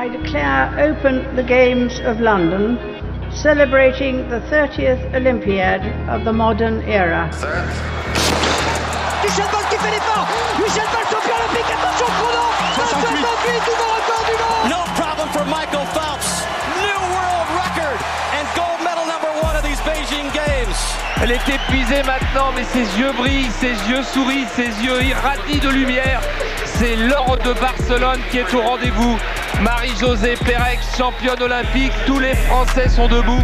I declare open the Games of London, celebrating the 30th Olympiad of the modern era. Michel Bolt qui fait l'effort Michel Bolt champion olympique, attention chrono 68 nouveau record du monde No problem for Michael Phelps. New world record and gold medal number one of these Beijing Games. Elle est épuisée maintenant, mais ses yeux brillent, ses yeux sourient, ses yeux irradient de lumière. C'est l'or de Barcelone qui est au rendez-vous. Marie-Josée Pérec, championne olympique, tous les Français sont debout.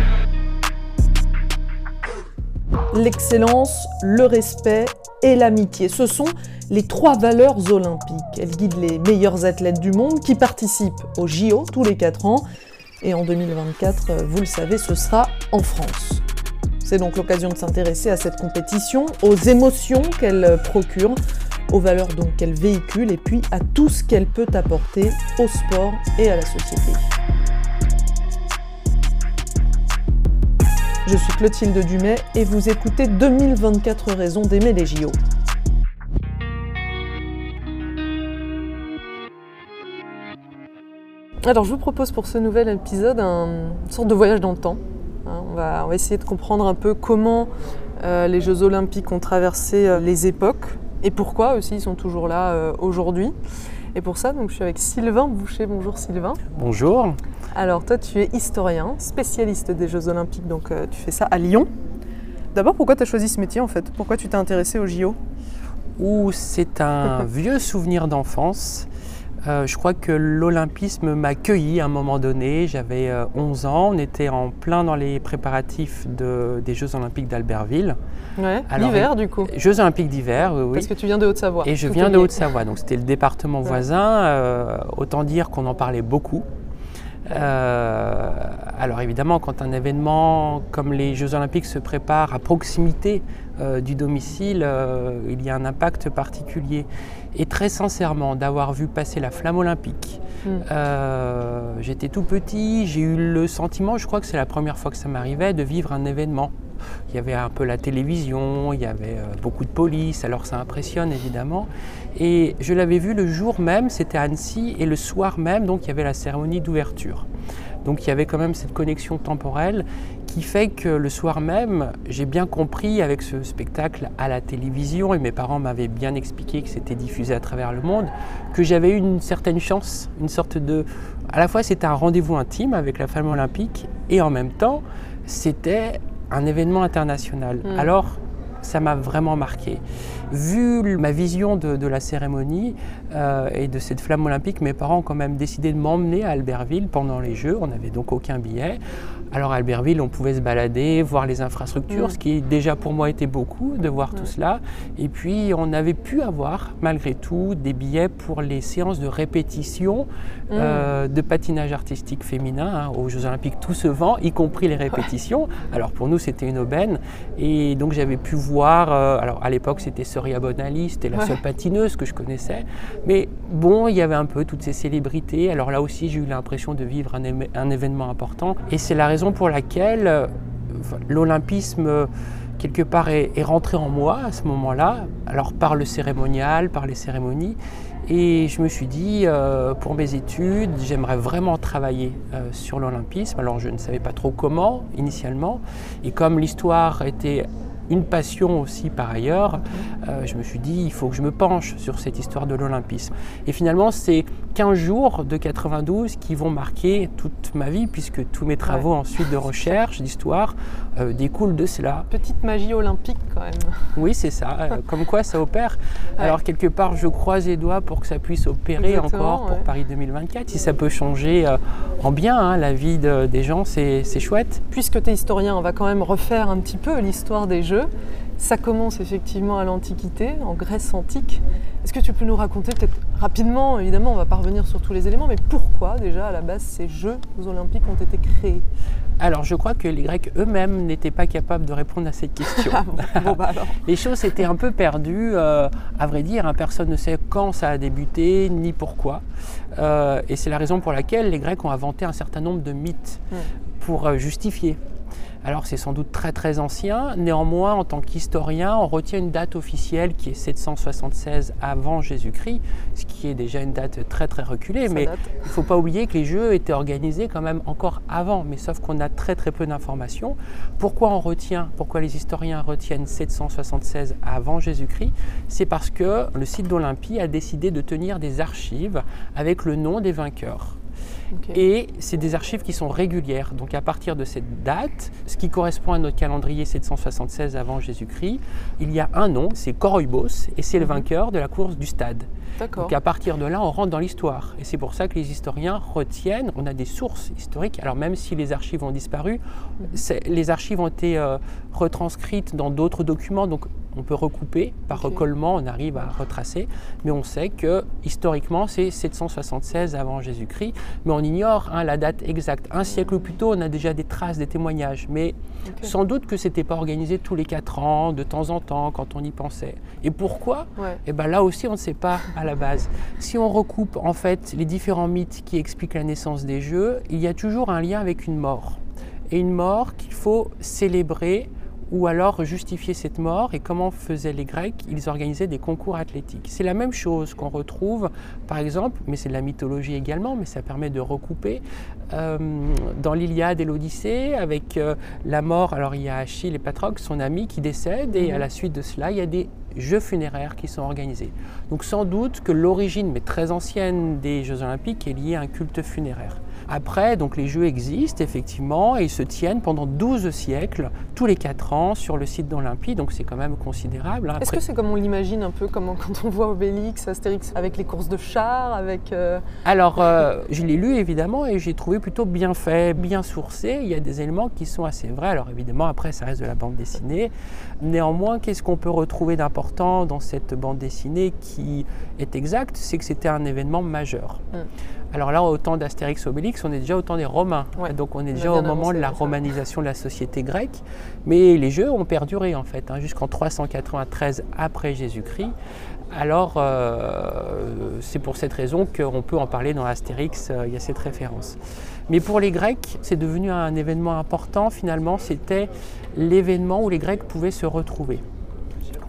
L'excellence, le respect et l'amitié, ce sont les trois valeurs olympiques. Elles guident les meilleurs athlètes du monde qui participent aux JO tous les 4 ans. Et en 2024, vous le savez, ce sera en France. C'est donc l'occasion de s'intéresser à cette compétition, aux émotions qu'elle procure, aux valeurs qu'elle véhicule et puis à tout ce qu'elle peut apporter au sport et à la société. Je suis Clotilde Dumais et vous écoutez 2024 raisons d'aimer les JO. Alors je vous propose pour ce nouvel épisode un, une sorte de voyage dans le temps. Hein, on, va, on va essayer de comprendre un peu comment euh, les Jeux olympiques ont traversé euh, les époques et pourquoi aussi ils sont toujours là euh, aujourd'hui. Et pour ça, donc, je suis avec Sylvain Boucher. Bonjour Sylvain. Bonjour. Alors toi, tu es historien, spécialiste des Jeux olympiques, donc euh, tu fais ça à Lyon. D'abord, pourquoi tu as choisi ce métier en fait? Pourquoi tu t'es intéressé aux JO Ou c'est un vieux souvenir d'enfance. Euh, je crois que l'olympisme m'a cueilli à un moment donné. J'avais euh, 11 ans. On était en plein dans les préparatifs de- des Jeux olympiques d'Albertville. Ouais, l'hiver du coup. Jeux olympiques d'hiver, oui, oui. Parce que tu viens de Haute-Savoie. Et je viens de. Haute-Savoie, donc c'était le département Ouais. voisin. Euh, autant dire qu'on en parlait beaucoup. Euh, alors évidemment, quand un événement comme les Jeux Olympiques se prépare à proximité euh, du domicile, euh, il y a un impact particulier. Et très sincèrement, d'avoir vu passer la flamme olympique, Mm. euh, j'étais tout petit, j'ai eu le sentiment, je crois que c'est la première fois que ça m'arrivait, de vivre un événement. Il y avait un peu la télévision, il y avait euh, beaucoup de police, alors ça impressionne évidemment. Et je l'avais vu le jour même, c'était à Annecy, et le soir même, donc il y avait la cérémonie d'ouverture. Donc il y avait quand même cette connexion temporelle qui fait que le soir même, j'ai bien compris avec ce spectacle à la télévision, et mes parents m'avaient bien expliqué que c'était diffusé à travers le monde, que j'avais eu une certaine chance, une sorte de... À la fois c'était un rendez-vous intime avec la femme olympique, et en même temps c'était un événement international. Mm. Alors ça m'a vraiment marqué. Vu ma vision de, de la cérémonie euh, et de cette flamme olympique, mes parents ont quand même décidé de m'emmener à Albertville pendant les Jeux. On n'avait donc aucun billet. Alors à Albertville, on pouvait se balader, voir les infrastructures, Mm. ce qui déjà pour moi était beaucoup de voir tout cela. Et puis on avait pu avoir malgré tout des billets pour les séances de répétition euh, de patinage artistique féminin hein, aux Jeux Olympiques. Tout se vend, y compris les répétitions. Alors pour nous, c'était une aubaine. Et donc j'avais pu voir, euh, alors à l'époque c'était Soria Bonali, c'était la Ouais. seule patineuse que je connaissais. Mais bon, il y avait un peu toutes ces célébrités. Alors là aussi, j'ai eu l'impression de vivre un, un événement important. Et c'est la raison pour laquelle euh, l'olympisme, euh, quelque part, est, rentré en moi à ce moment-là. Alors par le cérémonial, par les cérémonies. Et je me suis dit, euh, pour mes études, j'aimerais vraiment travailler sur l'olympisme. Alors je ne savais pas trop comment initialement. Et comme l'histoire était une passion aussi par ailleurs, euh, je me suis dit, il faut que je me penche sur cette histoire de l'olympisme. Et finalement, c'est 15 jours de 92 qui vont marquer toute ma vie, puisque tous mes travaux ensuite de recherche, d'histoire, euh, découlent de cela. Petite magie olympique quand même. Oui, c'est ça. euh, comme quoi ça opère. Ouais. Alors quelque part, je croise les doigts pour que ça puisse opérer Exactement, encore pour. Paris 2024. Si ça peut changer en bien hein, la vie de- des gens, c'est chouette. Puisque tu es historien, on va quand même refaire un petit peu l'histoire des Jeux. Ça commence effectivement à l'Antiquité, en Grèce antique. Est-ce que tu peux nous raconter peut-être rapidement, évidemment, on va pas revenir sur tous les éléments, mais pourquoi déjà à la base ces Jeux olympiques ont été créés? Alors je crois que les Grecs eux-mêmes n'étaient pas capables de répondre à cette question. Ah bon, bon, bah alors. Les choses étaient un peu perdues, euh, à vrai dire, hein, personne ne sait quand ça a débuté ni pourquoi. Euh, et c'est la raison pour laquelle les Grecs ont inventé un certain nombre de mythes pour euh, justifier. Alors c'est sans doute très très ancien, néanmoins en tant qu'historien on retient une date officielle qui est 776 avant Jésus-Christ, ce qui est déjà une date très très reculée, mais il ne faut pas oublier que les Jeux étaient organisés quand même encore avant, mais sauf qu'on a très très peu d'informations. Pourquoi on retient, pourquoi les historiens retiennent 776 avant Jésus-Christ? C'est parce que le site d'Olympie a décidé de tenir des archives avec le nom des vainqueurs. Et c'est des archives qui sont régulières. Donc à partir de cette date, ce qui correspond à notre calendrier 776 avant Jésus-Christ, il y a un nom, c'est Coroibos, et c'est le mhm. vainqueur de la course du stade. Donc à partir de là, on rentre dans l'histoire. Et c'est pour ça que les historiens retiennent, on a des sources historiques, alors même si les archives ont disparu, mhm. les archives ont été euh, retranscrites dans d'autres documents, donc on peut recouper, par recollement, on arrive à retracer, mais on sait que historiquement c'est 776 avant Jésus-Christ, mais on ignore hein, la date exacte. Un siècle plus tôt, on a déjà des traces, des témoignages, mais sans doute que c'était pas organisé tous les quatre ans, de temps en temps, quand on y pensait. Et pourquoi? Et eh ben là aussi, on ne sait pas à la base. Si on recoupe en fait les différents mythes qui expliquent la naissance des Jeux, il y a toujours un lien avec une mort. Et une mort qu'il faut célébrer ou alors justifier cette mort. Et comment faisaient les Grecs Ils organisaient des concours athlétiques. C'est la même chose qu'on retrouve, par exemple, mais c'est de la mythologie également, mais ça permet de recouper, euh, dans l'Iliade et l'Odyssée, avec euh, la mort. Alors il y a Achille et Patrocle, son ami, qui décède, et à la suite de cela, il y a des jeux funéraires qui sont organisés. Donc sans doute que l'origine, mais très ancienne, des Jeux olympiques est liée à un culte funéraire. Après, donc les jeux existent effectivement et ils se tiennent pendant 12 siècles, tous les 4 ans, sur le site d'Olympie, donc c'est quand même considérable. Hein. Est-ce que c'est comme on l'imagine un peu, comme quand on voit Obélix, Astérix, avec les courses de chars avec, euh, Alors, euh, je l'ai lu évidemment et j'ai trouvé plutôt bien fait, bien sourcé. Il y a des éléments qui sont assez vrais. Alors évidemment, après, ça reste de la bande dessinée. Néanmoins, qu'est-ce qu'on peut retrouver d'important dans cette bande dessinée qui est exacte? C'est que c'était un événement majeur. Mm. Alors là, au temps d'Astérix Obélix, on est déjà au temps des Romains. Donc on est déjà au moment de la romanisation de la société grecque. Mais les jeux ont perduré en fait, hein, jusqu'en 393 après Jésus-Christ. Alors euh, c'est pour cette raison qu'on peut en parler dans Astérix, euh, il y a cette référence. Mais pour les Grecs, c'est devenu un événement important finalement, c'était l'événement où les Grecs pouvaient se retrouver.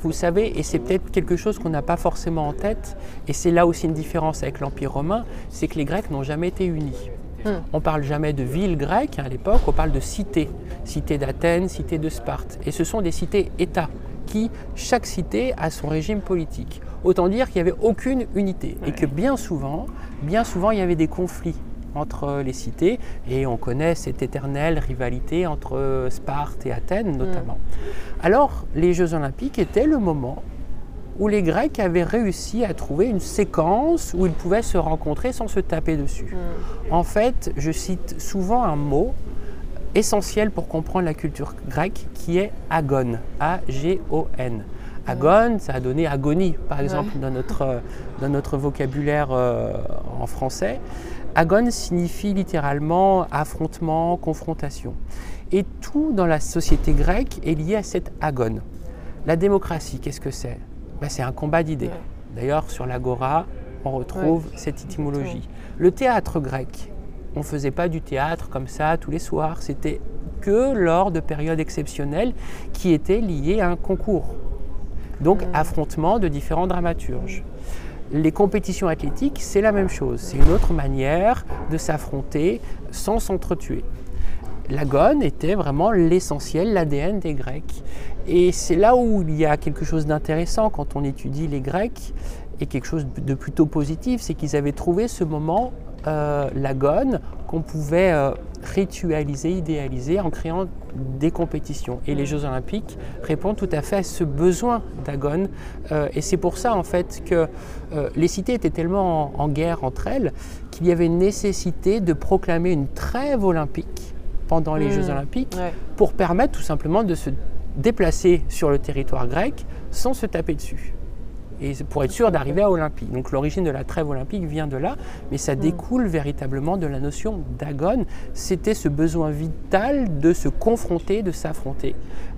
Vous savez, et c'est peut-être quelque chose qu'on n'a pas forcément en tête, et c'est là aussi une différence avec l'Empire romain, c'est que les Grecs n'ont jamais été unis. Hmm. On parle jamais de villes grecques à l'époque, on parle de cités. Cité d'Athènes, cité de Sparte. Et ce sont des cités-États qui, chaque cité a son régime politique. Autant dire qu'il n'y avait aucune unité et que bien souvent, bien souvent, il y avait des conflits entre les cités et on connaît cette éternelle rivalité entre Sparte et Athènes notamment. Mm. Alors les Jeux olympiques étaient le moment où les Grecs avaient réussi à trouver une séquence où ils pouvaient se rencontrer sans se taper dessus. Mm. En fait, je cite souvent un mot essentiel pour comprendre la culture grecque qui est agone, A-G-O-N. Agone, ça a donné agonie, par exemple, dans, notre, dans notre vocabulaire euh, en français. Agone signifie littéralement affrontement, confrontation. Et tout dans la société grecque est lié à cette agone. La démocratie, qu'est-ce que c'est? Ben, C'est un combat d'idées. D'ailleurs, sur l'agora, on retrouve cette étymologie. Le théâtre grec, on ne faisait pas du théâtre comme ça tous les soirs, c'était que lors de périodes exceptionnelles qui étaient liées à un concours. Donc, affrontement de différents dramaturges. Les compétitions athlétiques, c'est la même chose. C'est une autre manière de s'affronter sans s'entretuer. L'agone était vraiment l'essentiel, l'ADN des Grecs. Et c'est là où il y a quelque chose d'intéressant quand on étudie les Grecs et quelque chose de plutôt positif, c'est qu'ils avaient trouvé ce moment euh, l'agone qu'on pouvait euh, ritualiser, idéaliser en créant des compétitions. Et les Jeux olympiques répondent tout à fait à ce besoin d'agone. Euh, et c'est pour ça en fait que les cités étaient tellement en, guerre entre elles qu'il y avait une nécessité de proclamer une trêve olympique pendant les Jeux mmh. olympiques pour permettre tout simplement de se déplacer sur le territoire grec sans se taper dessus et pour être sûr d'arriver à Olympie. Donc l'origine de la trêve olympique vient de là, mais ça mm. découle véritablement de la notion d'agone. C'était ce besoin vital de se confronter, de s'affronter.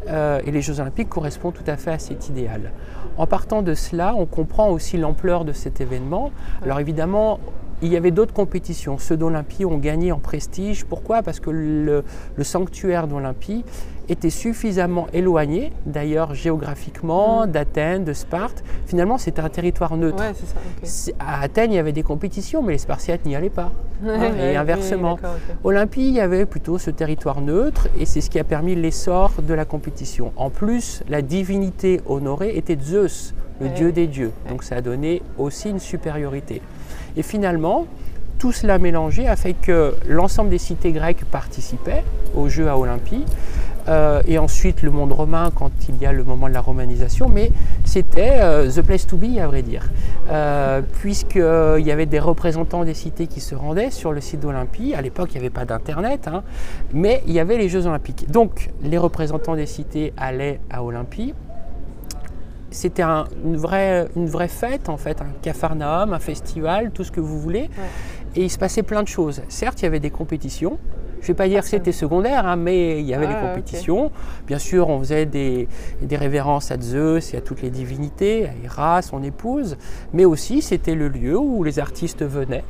Euh, et les Jeux olympiques correspondent tout à fait à cet idéal. En partant de cela, on comprend aussi l'ampleur de cet événement. Alors évidemment, il y avait d'autres compétitions. Ceux d'Olympie ont gagné en prestige. Pourquoi? Parce que le, sanctuaire d'Olympie était suffisamment éloigné, d'ailleurs géographiquement, mm. d'Athènes, de Sparte. Finalement, c'était un territoire neutre. À Athènes, il y avait des compétitions, mais les Spartiates n'y allaient pas. Hein, et inversement. Olympie, il y avait plutôt ce territoire neutre, et c'est ce qui a permis l'essor de la compétition. En plus, la divinité honorée était Zeus, le dieu des dieux. Donc ça a donné aussi une supériorité. Et finalement, tout cela mélangé a fait que l'ensemble des cités grecques participaient aux Jeux à Olympie. Euh, et ensuite le monde romain quand il y a le moment de la romanisation, mais c'était euh, the place to be à vrai dire, euh, puisqu'il y avait des représentants des cités qui se rendaient sur le site d'Olympie. À l'époque, il n'y avait pas d'internet, hein, mais il y avait les Jeux olympiques. Donc les représentants des cités allaient à Olympie c'était une, vraie, une vraie fête en fait, un cafarnaum, un festival, tout ce que vous voulez. Et il se passait plein de choses. Certes, il y avait des compétitions. Je ne vais pas dire que c'était secondaire, hein, mais il y avait des compétitions. Bien sûr, on faisait des, des, révérences à Zeus et à toutes les divinités, à Hera, son épouse. Mais aussi, c'était le lieu où les artistes venaient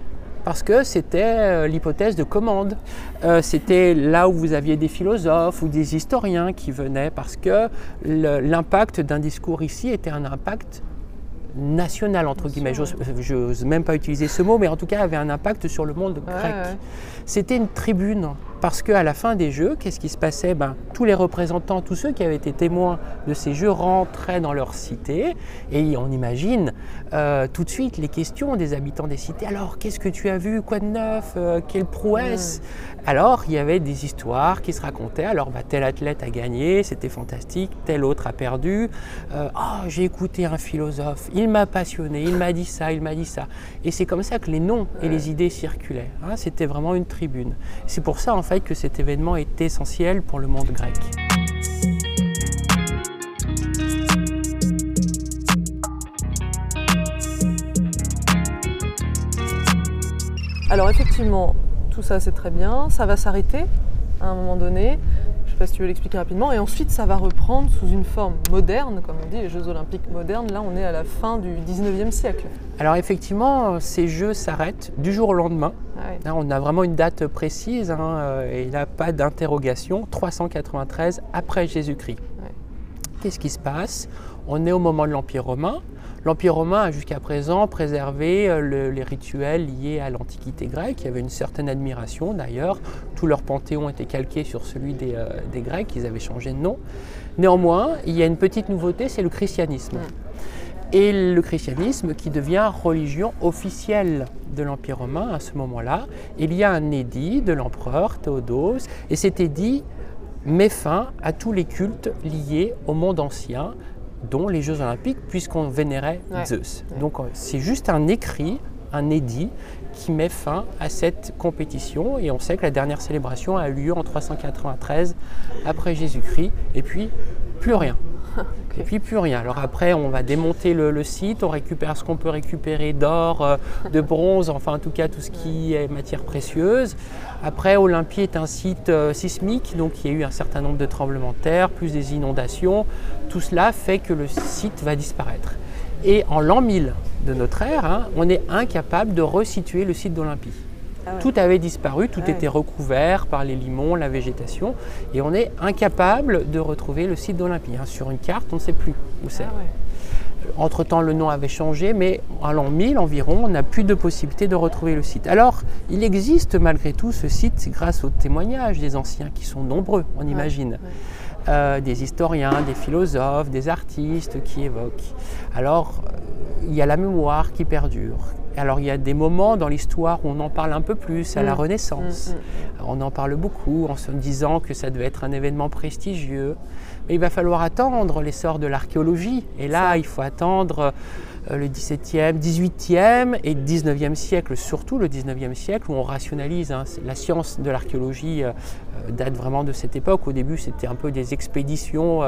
parce que c'était euh, l'hypothèse de commande. Euh, c'était là où vous aviez des philosophes ou des historiens qui venaient parce que l'impact d'un discours ici était un impact national, entre guillemets. Je n'ose même pas utiliser ce mot, mais en tout cas avait un impact sur le monde grec. C'était une tribune parce qu'à la fin des Jeux, qu'est-ce qui se passait? Ben, Tous les représentants, tous ceux qui avaient été témoins de ces Jeux rentraient dans leur cité et on imagine euh, tout de suite les questions des habitants des cités. Alors, qu'est-ce que tu as vu? Quoi de neuf? Euh, Quelle prouesse? Alors, il y avait des histoires qui se racontaient. Alors, bah, tel athlète a gagné, c'était fantastique, tel autre a perdu. Euh, oh, j'ai écouté un philosophe, il m'a passionné, il m'a dit ça, il m'a dit ça. Et c'est comme ça que les noms et les idées circulaient. Hein. c'était vraiment une tribune. C'est pour ça, en que cet événement est essentiel pour le monde grec. Alors effectivement, tout ça c'est très bien, ça va s'arrêter à un moment donné sais pas si tu veux l'expliquer rapidement. Et ensuite, ça va reprendre sous une forme moderne, comme on dit, les Jeux olympiques modernes. Là, on est à la fin du 19e siècle. Alors effectivement, ces Jeux s'arrêtent du jour au lendemain. Ah on a vraiment une date précise hein, euh, et il n'y a pas d'interrogation. 393 après Jésus-Christ. Qu'est-ce qui se passe? On est au moment de l'Empire romain. L'Empire romain a jusqu'à présent préservé euh, les rituels liés à l'Antiquité grecque. Il y avait une certaine admiration d'ailleurs. Tout leur panthéon était calqué sur celui des, euh, Grecs, ils avaient changé de nom. Néanmoins, il y a une petite nouveauté, c'est le christianisme. Et le christianisme qui devient religion officielle de l'Empire romain à ce moment-là. Il y a un édit de l'empereur Théodose, et cet édit met fin à tous les cultes liés au monde ancien, dont les Jeux olympiques, puisqu'on vénérait Zeus. Donc euh, c'est juste un écrit, un édit, qui met fin à cette compétition. Et on sait que la dernière célébration a eu lieu en 393 après Jésus-Christ, et puis plus rien. Et puis plus rien. Alors après, on va démonter le, site, on récupère ce qu'on peut récupérer d'or, euh, de bronze, enfin en tout cas tout ce qui est matière précieuse. Après, Olympie est un site euh, sismique, donc il y a eu un certain nombre de tremblements de terre, plus des inondations. Tout cela fait que le site va disparaître. Et en l'an 1000 de notre ère, hein, on est incapable de resituer le site d'Olympie. Ah tout avait disparu, tout était recouvert par les limons, la végétation, et on est incapable de retrouver le site d'Olympie. Hein. Sur une carte, on ne sait plus où c'est. Ah Entre-temps, le nom avait changé, mais à l'an 1000 environ, on n'a plus de possibilité de retrouver le site. Alors, il existe malgré tout ce site grâce aux témoignages des anciens, qui sont nombreux, on imagine. Euh, des historiens, des philosophes, des artistes qui évoquent. Alors, il y a la mémoire qui perdure, alors il y a des moments dans l'histoire où on en parle un peu plus, à la mm. Renaissance. Mm, mm. On en parle beaucoup en se disant que ça devait être un événement prestigieux. Mais il va falloir attendre l'essor de l'archéologie. Et là, il faut attendre euh, le 17e, 18e et 19e siècle, surtout le 19e siècle où on rationalise. Hein. la science de l'archéologie euh, euh, date vraiment de cette époque. Au début, c'était un peu des expéditions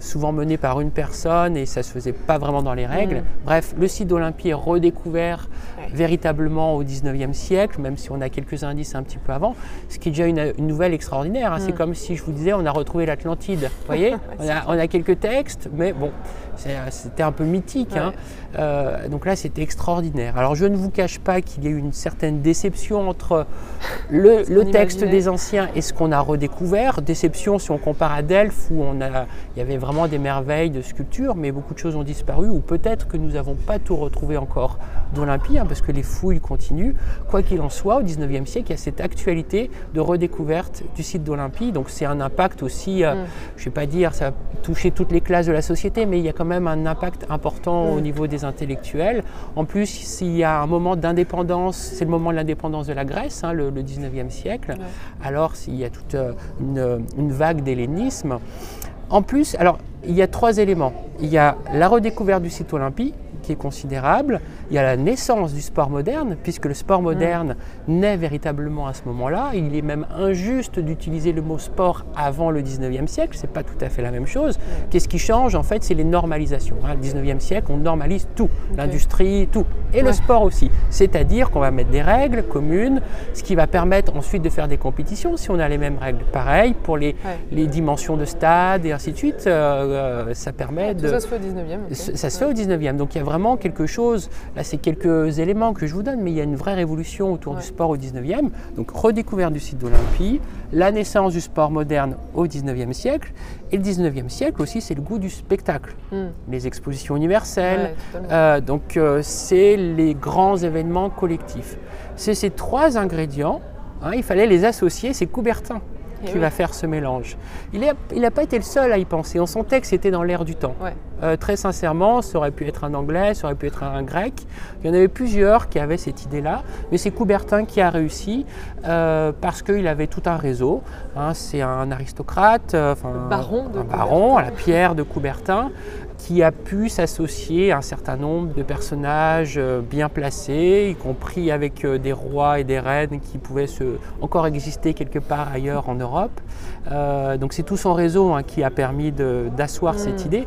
souvent menées par une personne et ça se faisait pas vraiment dans les règles. Mm. Bref, le site d'Olympie est redécouvert véritablement au 19e siècle, même si on a quelques indices un petit peu avant, ce qui est déjà une, nouvelle extraordinaire. Hein. C'est mm. comme si je vous disais, on a retrouvé l'Atlantide. Vous voyez on a, on a quelques textes, mais bon, C'était un peu mythique. Hein. Euh, donc là, c'était extraordinaire. Alors, je ne vous cache pas qu'il y a eu une certaine déception entre le, texte des anciens et ce qu'on a redécouvert. Déception si on compare à Delphes, où on a, il y avait vraiment des merveilles de sculpture, mais beaucoup de choses ont disparu, ou peut-être que nous n'avons pas tout retrouvé encore d'Olympie, hein, parce que les fouilles continuent. Quoi qu'il en soit, au 19e siècle, il y a cette actualité de redécouverte du site d'Olympie. Donc, c'est un impact aussi, euh, mm. je ne vais pas dire, ça a touché toutes les classes de la société, mais il y a quand même un impact important au mm. niveau des intellectuels. En plus, s'il y a un moment d'indépendance, c'est le moment de l'indépendance de la Grèce, hein, le, 19e siècle, alors s'il y a toute euh, une, vague d'hellénisme. En plus, alors il y a trois éléments. Il y a la redécouverte du site olympique, qui est considérable. Il y a la naissance du sport moderne, puisque le sport moderne naît véritablement à ce moment-là. Il est même injuste d'utiliser le mot sport avant le 19e siècle, c'est pas tout à fait la même chose. Qu'est-ce qui change En fait, c'est les normalisations. Hein. Le 19e siècle, on normalise tout, l'industrie, tout, et le sport aussi. C'est-à-dire qu'on va mettre des règles communes, ce qui va permettre ensuite de faire des compétitions si on a les mêmes règles. Pareil pour les, les dimensions de stade et ainsi de suite, euh, euh, ça permet de... Ça se fait au 19e. Ça se fait au 19e. Donc il y a vraiment quelque chose, là c'est quelques éléments que je vous donne, mais il y a une vraie révolution autour du sport au 19e. Donc redécouverte du site d'Olympie, la naissance du sport moderne au 19e siècle, et le 19e siècle aussi c'est le goût du spectacle. Hmm. Les expositions universelles, euh, donc euh, c'est les grands événements collectifs. C'est ces trois ingrédients, hein, il fallait les associer, c'est Coubertin eh qui va faire ce mélange. Il n'a il pas été le seul à y penser. On sentait que c'était dans l'air du temps. Euh, très sincèrement, ça aurait pu être un anglais, ça aurait pu être un grec. Il y en avait plusieurs qui avaient cette idée-là, mais c'est Coubertin qui a réussi euh, parce qu'il avait tout un réseau. Hein. c'est un aristocrate, euh, baron un baron à la pierre de Coubertin qui a pu s'associer à un certain nombre de personnages euh, bien placés, y compris avec euh, des rois et des reines qui pouvaient se, encore exister quelque part ailleurs en Europe. Euh, donc c'est tout son réseau hein, qui a permis d'asseoir cette mm. idée.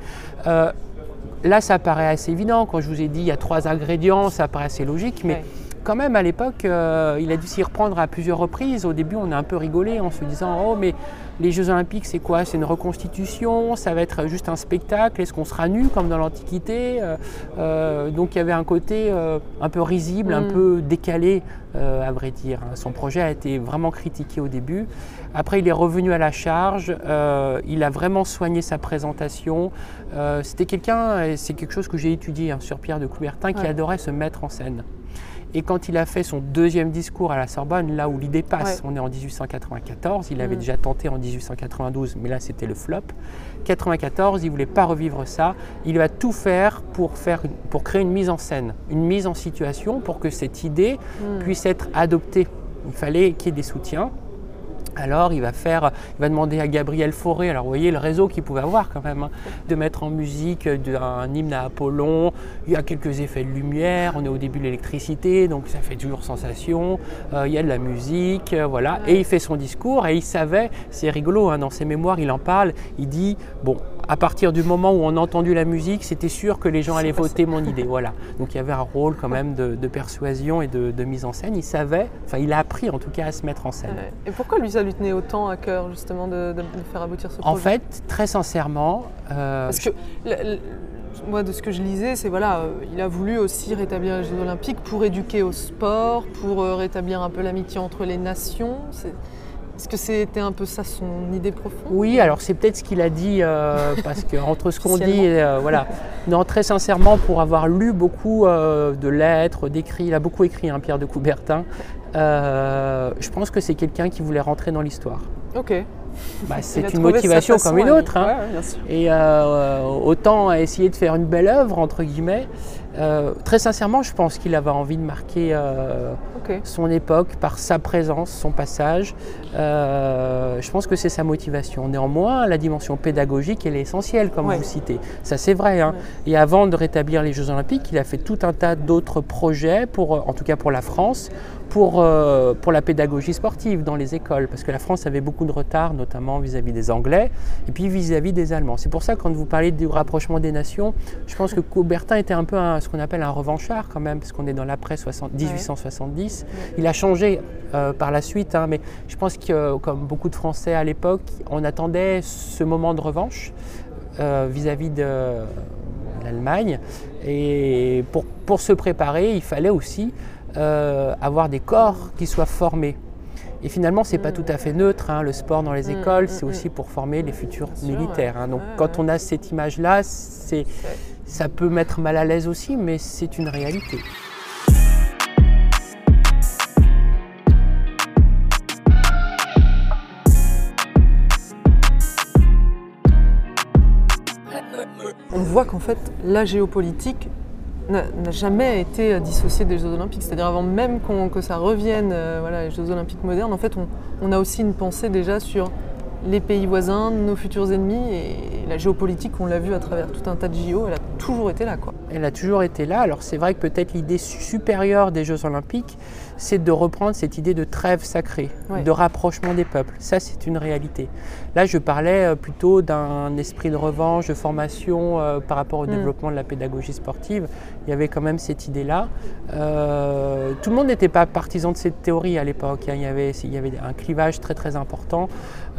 là, ça paraît assez évident. Quand je vous ai dit il y a trois ingrédients, ça paraît assez logique, mais quand même à l'époque, il a dû s'y reprendre à plusieurs reprises. Au début, on a un peu rigolé en se disant Oh, mais les Jeux Olympiques, c'est quoi? C'est une reconstitution? Ça va être juste un spectacle? Est-ce qu'on sera nu comme dans l'Antiquité? Euh, euh, Donc il y avait un côté euh, un peu risible, un mm. peu décalé, à vrai dire. Son projet a été vraiment critiqué au début. Après, il est revenu à la charge. il a vraiment soigné sa présentation. C'était quelqu'un, et c'est quelque chose que j'ai étudié hein, sur Pierre de Coubertin, qui adorait se mettre en scène. Et quand il a fait son deuxième discours à la Sorbonne, là où l'idée passe, on est en 1894, il avait mm. déjà tenté en 1892, mais là c'était le flop. 94, il voulait pas revivre ça. Il va tout faire pour, faire pour créer une mise en scène, une mise en situation pour que cette idée mm. puisse être adoptée. Il fallait qu'il y ait des soutiens. Alors il va faire, il va demander à Gabriel Fauré, alors vous voyez le réseau qu'il pouvait avoir quand même, hein, de mettre en musique un hymne à Apollon, il y a quelques effets de lumière, on est au début de l'électricité, donc ça fait toujours sensation, euh, il y a de la musique, euh, voilà, et il fait son discours et il savait, c'est rigolo, hein, dans ses mémoires il en parle, il dit, bon, à partir du moment où on a entendu la musique, c'était sûr que les gens allaient voter mon idée. Voilà. Donc il y avait un rôle quand même de, persuasion et de, mise en scène. Il savait, enfin il a appris en tout cas à se mettre en scène. Et pourquoi lui ça lui tenait autant à cœur justement de, faire aboutir ce projet En fait, très sincèrement. Euh, Parce que moi, de ce que je lisais, c'est voilà, euh, il a voulu aussi rétablir les Jeux Olympiques pour éduquer au sport, pour euh, rétablir un peu l'amitié entre les nations. Est-ce que c'était un peu ça son idée profonde Oui, alors c'est peut-être ce qu'il a dit, euh, parce que entre ce qu'on dit, euh, voilà. Non, très sincèrement, pour avoir lu beaucoup euh, de lettres, d'écrits, il a beaucoup écrit, hein, Pierre de Coubertin. je pense que c'est quelqu'un qui voulait rentrer dans l'histoire. Ok. Bah, c'est une motivation comme une autre. Hein. et autant essayer de faire une belle œuvre, entre guillemets. Euh, très sincèrement, je pense qu'il avait envie de marquer euh, son époque par sa présence, son passage. Euh, je pense que c'est sa motivation. Néanmoins, la dimension pédagogique, elle est essentielle, comme vous citez. Ça, c'est vrai. Hein. Et avant de rétablir les Jeux Olympiques, il a fait tout un tas d'autres projets, pour, en tout cas pour la France, pour, pour la pédagogie sportive dans les écoles, parce que la France avait beaucoup de retard, notamment vis-à-vis des Anglais et puis vis-à-vis des Allemands. C'est pour ça, quand vous parlez du rapprochement des nations, je pense que Coubertin était un peu un ce qu'on appelle un revanchard quand même, parce qu'on est dans l'après 1870. Il a changé euh, par la suite, hein, mais je pense que comme beaucoup de Français à l'époque, on attendait ce moment de revanche euh, vis-à-vis de l'Allemagne. Et pour, pour, se préparer, il fallait aussi euh, avoir des corps qui soient formés. Et finalement, c'est pas tout à fait neutre. Hein, le sport dans les écoles, c'est aussi pour former les futurs militaires. Hein. Donc, quand on a cette image-là, ça peut mettre mal à l'aise aussi, mais c'est une réalité. On voit qu'en fait, la géopolitique n'a jamais été dissociée des Jeux Olympiques. C'est-à-dire avant même que ça revienne, euh, voilà, les Jeux Olympiques modernes, en fait, on, a aussi une pensée déjà sur les pays voisins, nos futurs ennemis, et la géopolitique, on l'a vu à travers tout un tas de JO, toujours été là. Quoi. Elle a toujours été là. Alors c'est vrai que peut-être l'idée supérieure des Jeux Olympiques, c'est de reprendre cette idée de trêve sacrée, de rapprochement des peuples. Ça, c'est une réalité. Là, je parlais euh, plutôt d'un esprit de revanche, de formation euh, par rapport au mm. développement de la pédagogie sportive. Il y avait quand même cette idée-là. Euh, tout le monde n'était pas partisan de cette théorie à l'époque. Hein. Il, y avait, il y avait un clivage très très important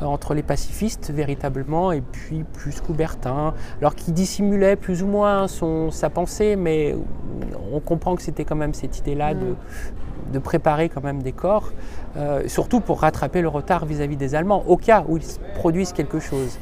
entre les pacifistes véritablement et puis plus Coubertin, alors qui dissimulait plus ou moins son, sa pensée, mais on comprend que c'était quand même cette idée-là de, mm de préparer quand même des corps, euh, surtout pour rattraper le retard vis-à-vis des Allemands, au cas où ils produisent quelque chose.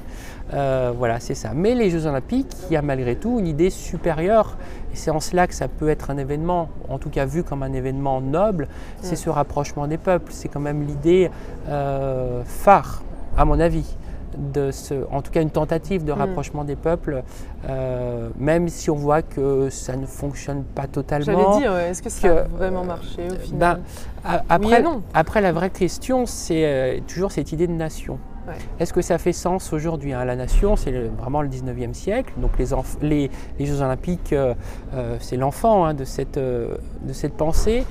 Euh, voilà, c'est ça. Mais les Jeux Olympiques, il y a malgré tout une idée supérieure, et c'est en cela que ça peut être un événement, en tout cas vu comme un événement noble, c'est ce rapprochement des peuples. C'est quand même l'idée euh, phare, à mon avis de ce, en tout cas une tentative de mm. rapprochement des peuples, euh, même si on voit que ça ne fonctionne pas totalement. J'allais dire, est-ce que ça a vraiment marché au final? ben, après, après, la vraie question, c'est euh, toujours cette idée de nation. Est-ce que ça fait sens aujourd'hui hein? La nation, c'est vraiment le 19e siècle, donc les, les, Jeux olympiques, euh, euh, c'est l'enfant hein, de, cette, euh, de cette pensée.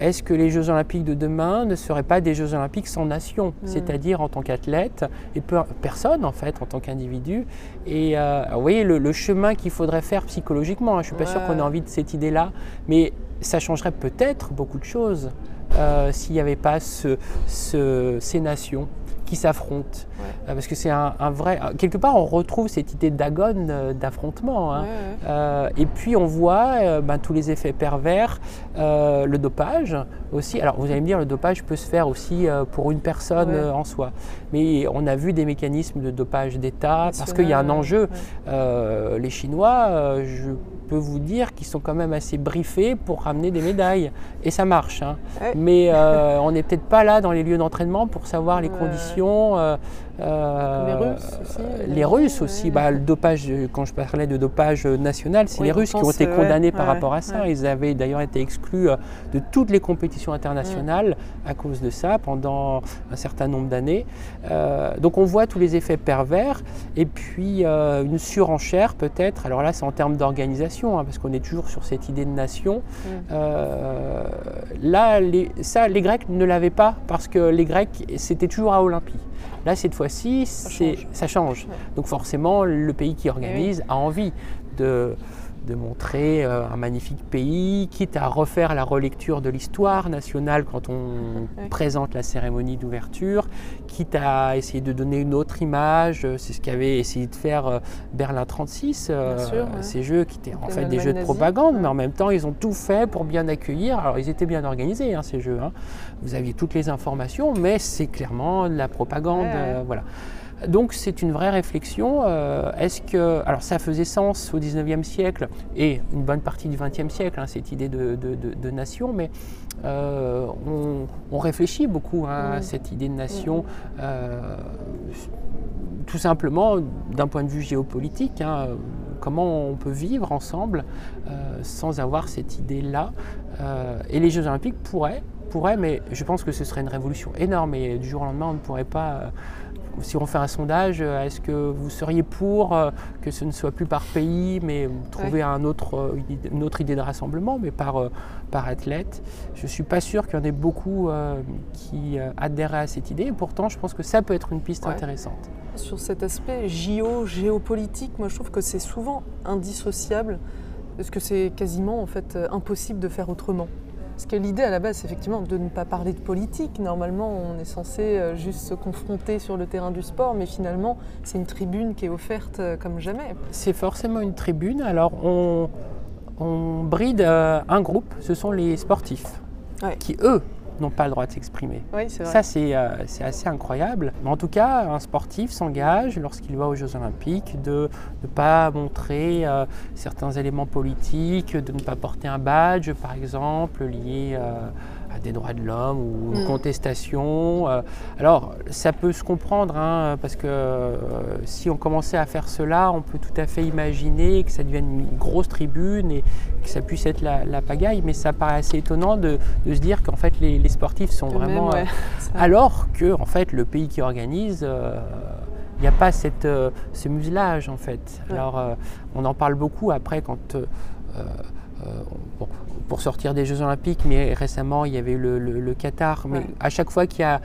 Est-ce que les Jeux olympiques de demain ne seraient pas des Jeux olympiques sans nation, hmm. c'est-à-dire en tant qu'athlète et personne en fait, en tant qu'individu Et vous voyez le, chemin qu'il faudrait faire psychologiquement, hein. je ne suis pas sûr qu'on ait envie de cette idée-là, mais ça changerait peut-être beaucoup de choses. s'il n'y avait pas ce, ces nations qui s'affrontent. Euh, parce que c'est un, vrai. Quelque part, on retrouve cette idée d'agone, euh, d'affrontement. Hein. Euh, et puis, on voit ben, tous les effets pervers, le dopage aussi. Alors, vous allez me dire, le dopage peut se faire aussi pour une personne en soi. Mais on a vu des mécanismes de dopage d'État parce qu'il y a un enjeu. les Chinois, je peux vous dire qu'ils sont quand même assez briefés pour ramener des médailles. Et ça marche. Hein. Mais on n'est peut-être pas là dans les lieux d'entraînement pour savoir les conditions. Euh, les Russes aussi. Les Russes aussi. Bah, le dopage, quand je parlais de dopage national, c'est les Russes qui ont été condamnés par rapport à ça. Ils avaient d'ailleurs été exclus euh, de toutes les compétitions internationales à cause de ça pendant un certain nombre d'années. Euh, donc on voit tous les effets pervers et puis une surenchère peut-être. Alors là, c'est en termes d'organisation, hein, parce qu'on est toujours sur cette idée de nation. là, les, ça, les Grecs ne l'avaient pas parce que les Grecs, c'était toujours à Olympie. Là, cette fois-ci, ça change. Donc forcément, le pays qui organise a envie de, de montrer euh, un magnifique pays, quitte à refaire la relecture de l'histoire nationale quand on présente la cérémonie d'ouverture, quitte à essayer de donner une autre image. Euh, c'est ce qu'avait essayé de faire euh, Berlin 36, ces jeux qui étaient en fait des jeux de propagande, mais en même temps ils ont tout fait pour bien accueillir. Alors ils étaient bien organisés hein, ces jeux. Hein. Vous aviez toutes les informations, mais c'est clairement de la propagande. voilà. Donc c'est une vraie réflexion. Euh, est-ce que, alors ça faisait sens au 19e siècle et une bonne partie du 20e siècle, hein, cette idée de, nation, mais euh, on, réfléchit beaucoup hein, à cette idée de nation, euh, tout simplement d'un point de vue géopolitique. Hein, comment on peut vivre ensemble sans avoir cette idée-là. et les Jeux olympiques pourraient, pourraient, mais je pense que ce serait une révolution énorme et du jour au lendemain on ne pourrait pas si on fait un sondage, euh, est-ce que vous seriez pour euh, que ce ne soit plus par pays, mais trouver un autre, euh, une autre idée de rassemblement, mais par, par athlète? Je ne suis pas sûr qu'il y en ait beaucoup qui adhéraient à cette idée, et pourtant je pense que ça peut être une piste intéressante. Sur cet aspect géo, géopolitique, moi je trouve que c'est souvent indissociable, parce que c'est quasiment en fait impossible de faire autrement. Parce que l'idée à la base, c'est effectivement de ne pas parler de politique. Normalement, on est censé euh, juste se confronter sur le terrain du sport, mais finalement, c'est une tribune qui est offerte euh, comme jamais. C'est forcément une tribune. Alors, on, on bride euh, un groupe, ce sont les sportifs, Ouais. qui eux n'ont pas le droit de s'exprimer. Oui. Ça, c'est euh, c'est assez incroyable. Mais en tout cas, un sportif s'engage, lorsqu'il va aux Jeux Olympiques, de ne pas montrer euh, certains éléments politiques, de ne pas porter un badge, par exemple, lié euh, à des droits de l'homme ou une Mm. contestation. euh. alors, ça peut se comprendre, hein, parce que euh, si on commençait à faire cela, on peut tout à fait imaginer que ça devienne une grosse tribune et que ça puisse être la, la pagaille. Mais ça paraît assez étonnant de, de se dire qu'en fait, les, les sportifs sont vraiment... ouais, euh, alors que, en fait, le pays qui organise, il n'y a pas cette, euh, ce muselage, en fait. Ouais. Alors, euh, on en parle beaucoup après quand. euh, on- bon, pour sortir des Jeux Olympiques, mais récemment il y avait eu le, le- le Qatar. Mais Ouais. à chaque fois qu'il y a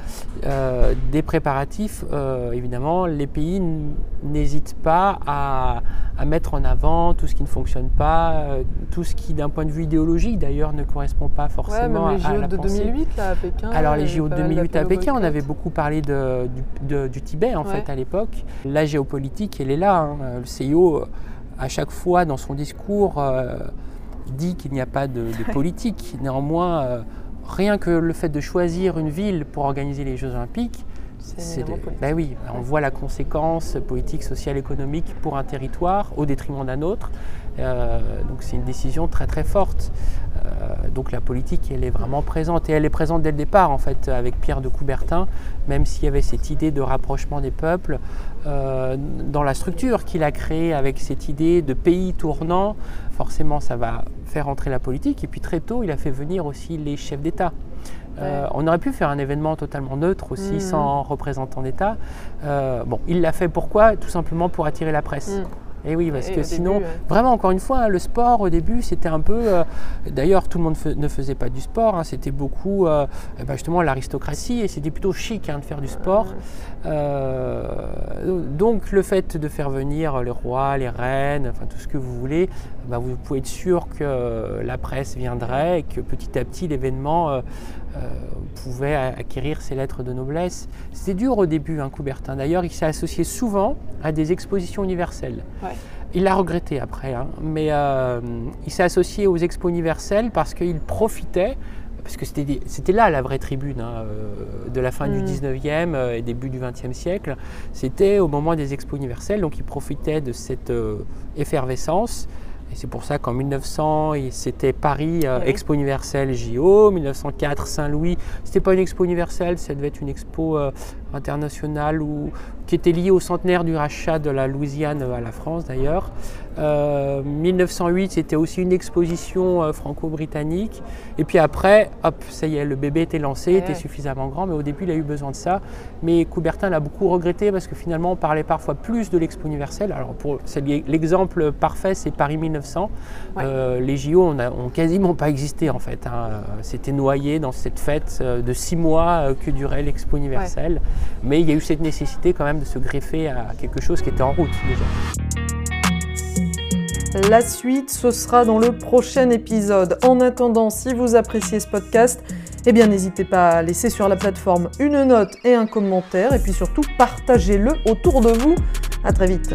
euh, des préparatifs, euh, évidemment, les pays n'hésitent pas à, à mettre en avant tout ce qui ne fonctionne pas, euh, tout ce qui, d'un point de vue idéologique d'ailleurs, ne correspond pas Ouais, forcément même les à, à JO la de pensée. 2008 là, à Pékin. Alors les JO de pas mal 2008 à Pékin, on avait beaucoup parlé de- du, de- du Tibet en Ouais. fait à l'époque. La géopolitique, elle est là. hein. Le CIO, à chaque fois dans son discours, dit qu'il n'y a pas de, de politique. Néanmoins, euh, rien que le fait de choisir une ville pour organiser les Jeux Olympiques, C'est de- ben oui, on voit la conséquence politique, sociale, économique pour un territoire au détriment d'un autre. Euh, donc c'est une décision très très forte. Euh, donc la politique, elle est vraiment présente et elle est présente dès le départ en fait avec Pierre de Coubertin, même s'il y avait cette idée de rapprochement des peuples euh, dans la structure qu'il a créée avec cette idée de pays tournant. Forcément, ça va faire entrer la politique et puis très tôt, il a fait venir aussi les chefs d'État. Euh, on aurait pu faire un événement totalement neutre aussi, Mhm. sans représentant d'État. Euh, bon, il l'a fait pourquoi? Tout simplement pour attirer la presse. Mm. Et oui, parce Et que sinon, début, vraiment, encore une fois, hein, le sport au début, c'était un peu. euh, D'ailleurs, tout le monde ne faisait pas du sport. hein, c'était beaucoup, euh, eh ben, justement, l'aristocratie, et c'était plutôt chic hein, de faire du sport. Euh, donc, le fait de faire venir les rois, les reines, enfin tout ce que vous voulez, bah, vous pouvez être sûr que la presse viendrait et que petit à petit, l'événement pouvait acquérir ses lettres de noblesse. C'était dur au début, Coubertin. D'ailleurs, il s'est associé souvent à des expositions universelles. Ouais. Il l'a regretté après, hein, mais euh, il s'est associé aux expos universelles parce qu'il profitait, parce que c'était là la vraie tribune hein, euh, de la fin du Mm. 19e euh, et début du 20e siècle. C'était au moment des expos universelles, donc il profitait de cette euh, effervescence. Et c'est pour ça qu'en 1900, il- c'était Paris euh, Oui. Expo universelle JO, 1904 Saint-Louis, c'était pas une expo universelle, ça devait être une expo euh, internationale ou, qui était liée au centenaire du rachat de la Louisiane à la France d'ailleurs. Euh, 1908, c'était aussi une exposition euh, franco-britannique. Et puis après, hop, ça y est, le bébé était lancé, Ouais, était suffisamment grand, mais au début, il a eu besoin de ça. Mais Coubertin l'a beaucoup regretté parce que finalement, on parlait parfois plus de l'expo universelle. Alors, pour l'exemple parfait, c'est Paris 1900. Ouais. Euh, les JO ont, ont quasiment pas existé en fait. hein. Euh, C'était noyé dans cette fête euh, de six mois euh, que durait l'expo universelle. Mais il y a eu cette nécessité quand même de se greffer à quelque chose qui était en route déjà. La suite, ce sera dans le prochain épisode. En attendant, si vous appréciez ce podcast, eh bien n'hésitez pas à laisser sur la plateforme une note et un commentaire, et puis surtout partagez-le autour de vous. À très vite.